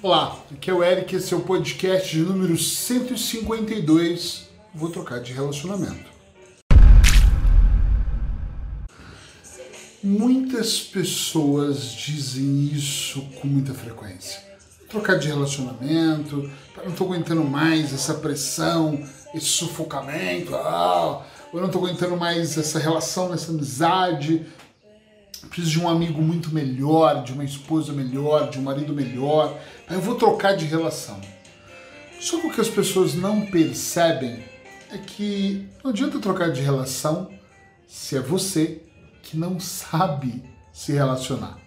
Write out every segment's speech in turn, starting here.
Olá, aqui é o Eric, esse é o podcast de número 152. Vou trocar de relacionamento. Muitas pessoas dizem isso com muita frequência. Trocar de relacionamento, não estou aguentando mais essa pressão, esse sufocamento, ah, eu não estou aguentando mais essa relação, essa amizade, preciso de um amigo muito melhor, de uma esposa melhor, de um marido melhor, eu vou trocar de relação. Só que o que as pessoas não percebem é que não adianta trocar de relação se é você que não sabe se relacionar.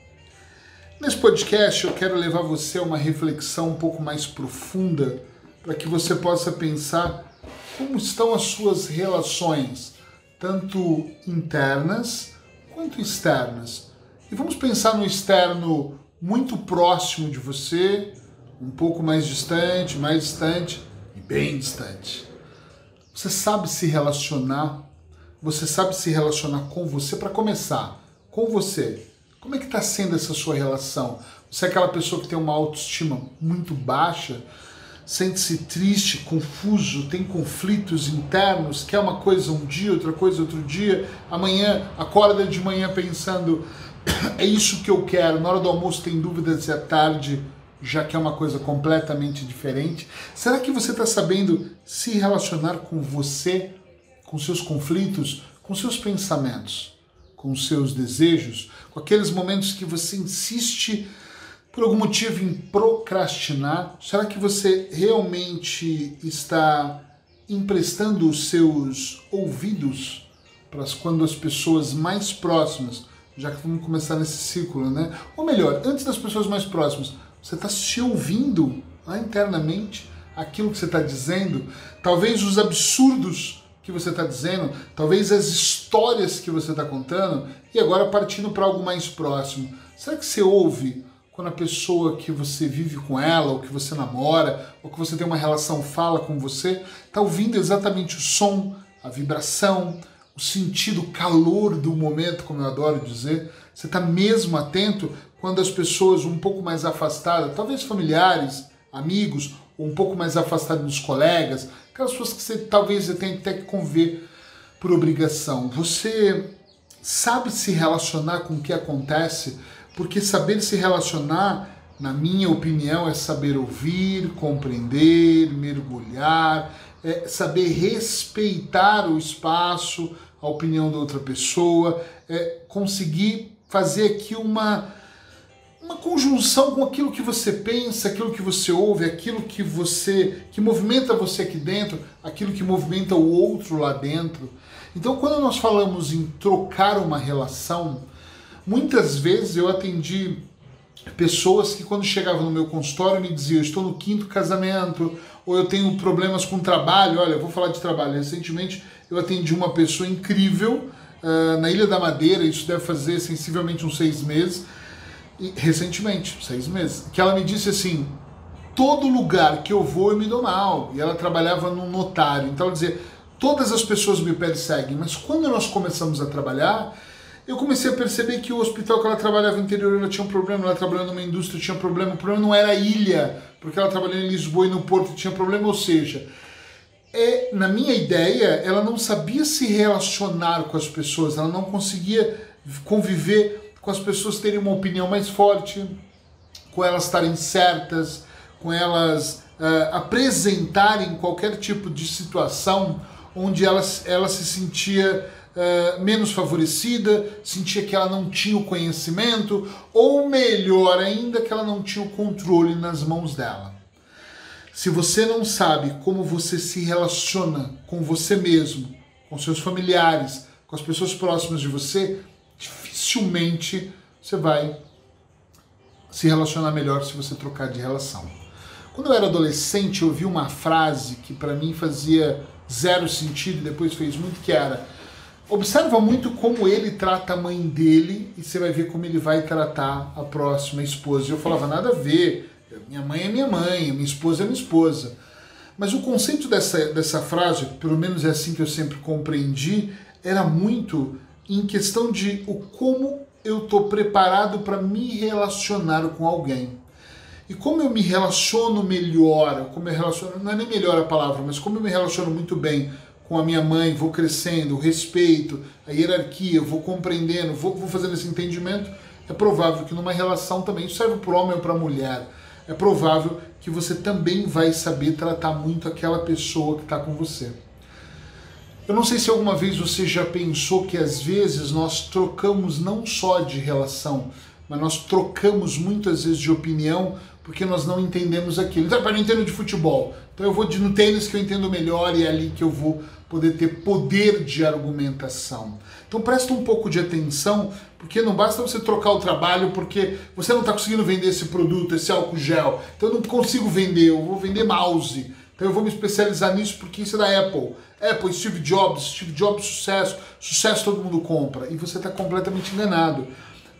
Nesse podcast eu quero levar você a uma reflexão um pouco mais profunda para que você possa pensar como estão as suas relações, tanto internas quanto externas. E vamos pensar no externo muito próximo de você, um pouco mais distante, mais distante e bem distante. Você sabe se relacionar? Você sabe se relacionar com você? Para começar, com você. Como é que está sendo essa sua relação? Você é aquela pessoa que tem uma autoestima muito baixa? Sente-se triste, confuso, tem conflitos internos, quer uma coisa um dia, outra coisa outro dia, amanhã acorda de manhã pensando é isso que eu quero, na hora do almoço tem dúvidas se é tarde, já que é uma coisa completamente diferente. Será que você está sabendo se relacionar com você, com seus conflitos, com seus pensamentos, com seus desejos, com aqueles momentos que você insiste por algum motivo em procrastinar? Será que você realmente está emprestando os seus ouvidos para quando as pessoas mais próximas, já que vamos começar nesse ciclo, né? Ou melhor, antes das pessoas mais próximas, você está se ouvindo lá internamente aquilo que você está dizendo, talvez os absurdos que você está dizendo, talvez as histórias que você está contando, e agora partindo para algo mais próximo. Será que você ouve quando a pessoa que você vive com ela, ou que você namora, ou que você tem uma relação fala com você, está ouvindo exatamente o som, a vibração, o sentido, o calor do momento, como eu adoro dizer. Você está mesmo atento quando as pessoas um pouco mais afastadas, talvez familiares, amigos, ou um pouco mais afastadas dos colegas, aquelas pessoas que você talvez tenha até que conviver por obrigação. Você sabe se relacionar com o que acontece porque saber se relacionar, na minha opinião, é saber ouvir, compreender, mergulhar, é saber respeitar o espaço, a opinião da outra pessoa, é conseguir fazer aqui uma uma conjunção com aquilo que você pensa, aquilo que você ouve, aquilo que você que movimenta você aqui dentro, aquilo que movimenta o outro lá dentro. Então, quando nós falamos em trocar uma relação, Muitas vezes eu atendi pessoas que quando chegavam no meu consultório me diziam, eu estou no quinto casamento, ou eu tenho problemas com trabalho, olha, eu vou falar de trabalho. Recentemente eu atendi uma pessoa incrível uh, na Ilha da Madeira, isso deve fazer sensivelmente uns seis meses, e, recentemente, seis meses, que ela me disse assim, todo lugar que eu vou eu me dou mal, e ela trabalhava num notário, então ela dizia, todas as pessoas me perseguem, mas quando nós começamos a trabalhar, eu comecei a perceber que o hospital que ela trabalhava no interior ela tinha um problema, ela trabalhava numa indústria tinha um problema, o problema não era a ilha, porque ela trabalhava em Lisboa e no Porto tinha problema, ou seja, é, na minha ideia, ela não sabia se relacionar com as pessoas, ela não conseguia conviver com as pessoas terem uma opinião mais forte, com elas estarem certas, com elas uh, apresentarem qualquer tipo de situação onde ela, ela se sentia uh, menos favorecida, sentia que ela não tinha o conhecimento, ou melhor ainda, que ela não tinha o controle nas mãos dela. Se você não sabe como você se relaciona com você mesmo, com seus familiares, com as pessoas próximas de você, dificilmente você vai se relacionar melhor se você trocar de relação. Quando eu era adolescente, eu ouvi uma frase que para mim fazia zero sentido e depois fez muito que era observa muito como ele trata a mãe dele e você vai ver como ele vai tratar a próxima esposa. Eu falava, nada a ver, minha mãe é minha mãe, minha esposa é minha esposa. Mas o conceito dessa, dessa frase, pelo menos é assim que eu sempre compreendi, era muito em questão de o como eu estou preparado para me relacionar com alguém. E como eu me relaciono melhor, como eu relaciono, não é nem melhor a palavra, mas como eu me relaciono muito bem com a minha mãe, vou crescendo, respeito, a hierarquia, vou compreendendo, vou, vou fazendo esse entendimento, é provável que numa relação também, isso serve para o homem ou para a mulher, é provável que você também vai saber tratar muito aquela pessoa que está com você. Eu não sei se alguma vez você já pensou que às vezes nós trocamos não só de relação, mas nós trocamos muitas vezes de opinião porque nós não entendemos aquilo. Então, eu não entendo de futebol, então eu vou de, no tênis que eu entendo melhor e é ali que eu vou poder ter poder de argumentação. Então presta um pouco de atenção, porque não basta você trocar o trabalho porque você não está conseguindo vender esse produto, esse álcool gel. Então eu não consigo vender, eu vou vender mouse. Então eu vou me especializar nisso porque isso é da Apple. Apple, Steve Jobs, Steve Jobs, sucesso, sucesso todo mundo compra. E você está completamente enganado.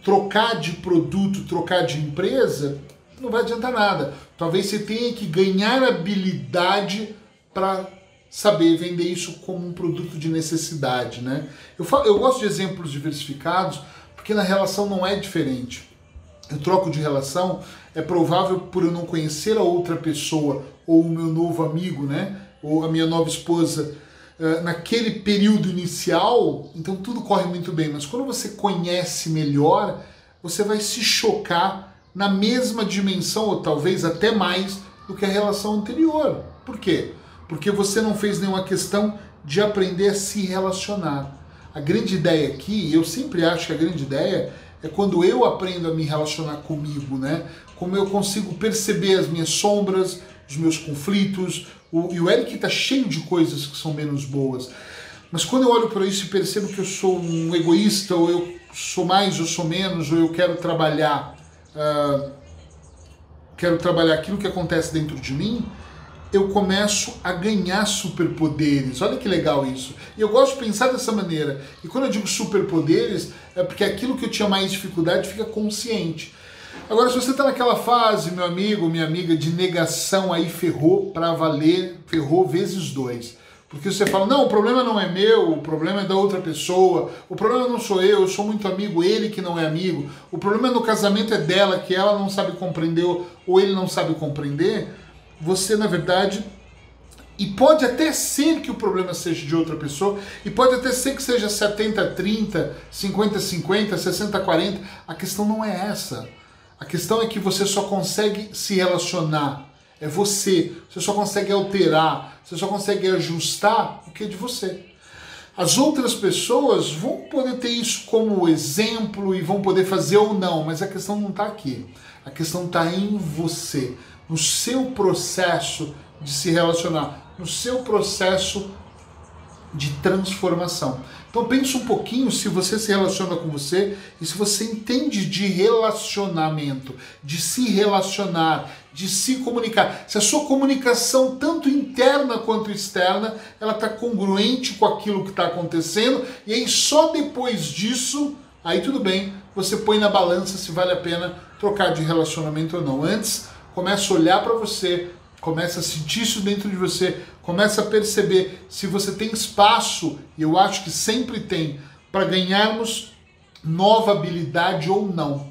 Trocar de produto, trocar de empresa, não vai adiantar nada. Talvez você tenha que ganhar habilidade para saber vender isso como um produto de necessidade, né? Eu, falo, eu gosto de exemplos diversificados porque na relação não é diferente. Eu troco de relação, é provável por eu não conhecer a outra pessoa ou o meu novo amigo, né? Ou a minha nova esposa uh, naquele período inicial, então tudo corre muito bem. Mas quando você conhece melhor, você vai se chocar na mesma dimensão ou talvez até mais do que a relação anterior. Por quê? porque você não fez nenhuma questão de aprender a se relacionar. A grande ideia aqui, eu sempre acho que a grande ideia é quando eu aprendo a me relacionar comigo, né? Como eu consigo perceber as minhas sombras, os meus conflitos. O, e o Eric está cheio de coisas que são menos boas. Mas quando eu olho para isso e percebo que eu sou um egoísta, ou eu sou mais ou sou menos, ou eu quero trabalhar, uh, quero trabalhar aquilo que acontece dentro de mim, eu começo a ganhar superpoderes. Olha que legal isso. E eu gosto de pensar dessa maneira. E quando eu digo superpoderes, é porque aquilo que eu tinha mais dificuldade fica consciente. Agora, se você está naquela fase, meu amigo, minha amiga, de negação, aí ferrou para valer, ferrou vezes dois. Porque você fala, não, o problema não é meu, o problema é da outra pessoa, o problema não sou eu, eu sou muito amigo, ele que não é amigo, o problema no casamento é dela, que ela não sabe compreender ou ele não sabe compreender você, na verdade, e pode até ser que o problema seja de outra pessoa, e pode até ser que seja 70-30, 50-50, 60-40. A questão não é essa. A questão é que você só consegue se relacionar. É você. Você só consegue alterar, você só consegue ajustar o que é de você. As outras pessoas vão poder ter isso como exemplo e vão poder fazer ou não, mas a questão não está aqui. A questão está em você no seu processo de se relacionar, no seu processo de transformação. Então pense um pouquinho se você se relaciona com você e se você entende de relacionamento, de se relacionar, de se comunicar. Se a sua comunicação, tanto interna quanto externa, ela está congruente com aquilo que está acontecendo, e aí só depois disso, aí tudo bem, você põe na balança se vale a pena trocar de relacionamento ou não. Antes, começa a olhar para você, começa a sentir isso dentro de você, começa a perceber se você tem espaço, e eu acho que sempre tem, para ganharmos nova habilidade ou não.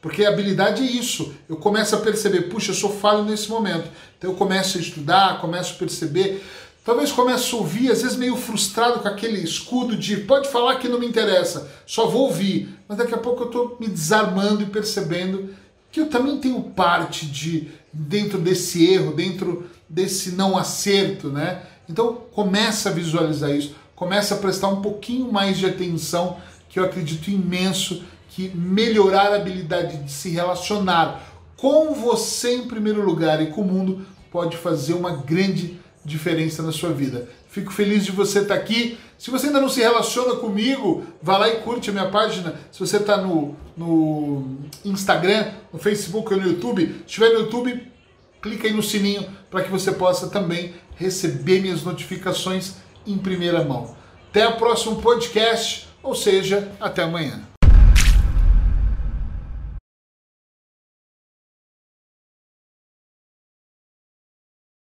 Porque habilidade é isso. Eu começo a perceber, puxa, eu sou falho nesse momento. Então eu começo a estudar, começo a perceber. Talvez comece a ouvir, às vezes meio frustrado com aquele escudo de pode falar que não me interessa, só vou ouvir. Mas daqui a pouco eu estou me desarmando e percebendo que eu também tenho parte de dentro desse erro, dentro desse não acerto, né? Então começa a visualizar isso, começa a prestar um pouquinho mais de atenção, que eu acredito imenso que melhorar a habilidade de se relacionar com você em primeiro lugar e com o mundo pode fazer uma grande diferença na sua vida. Fico feliz de você estar aqui. Se você ainda não se relaciona comigo, vá lá e curte a minha página. Se você está no, no Instagram, no Facebook ou no YouTube, se estiver no YouTube, clica aí no sininho para que você possa também receber minhas notificações em primeira mão. Até o próximo podcast, ou seja, até amanhã.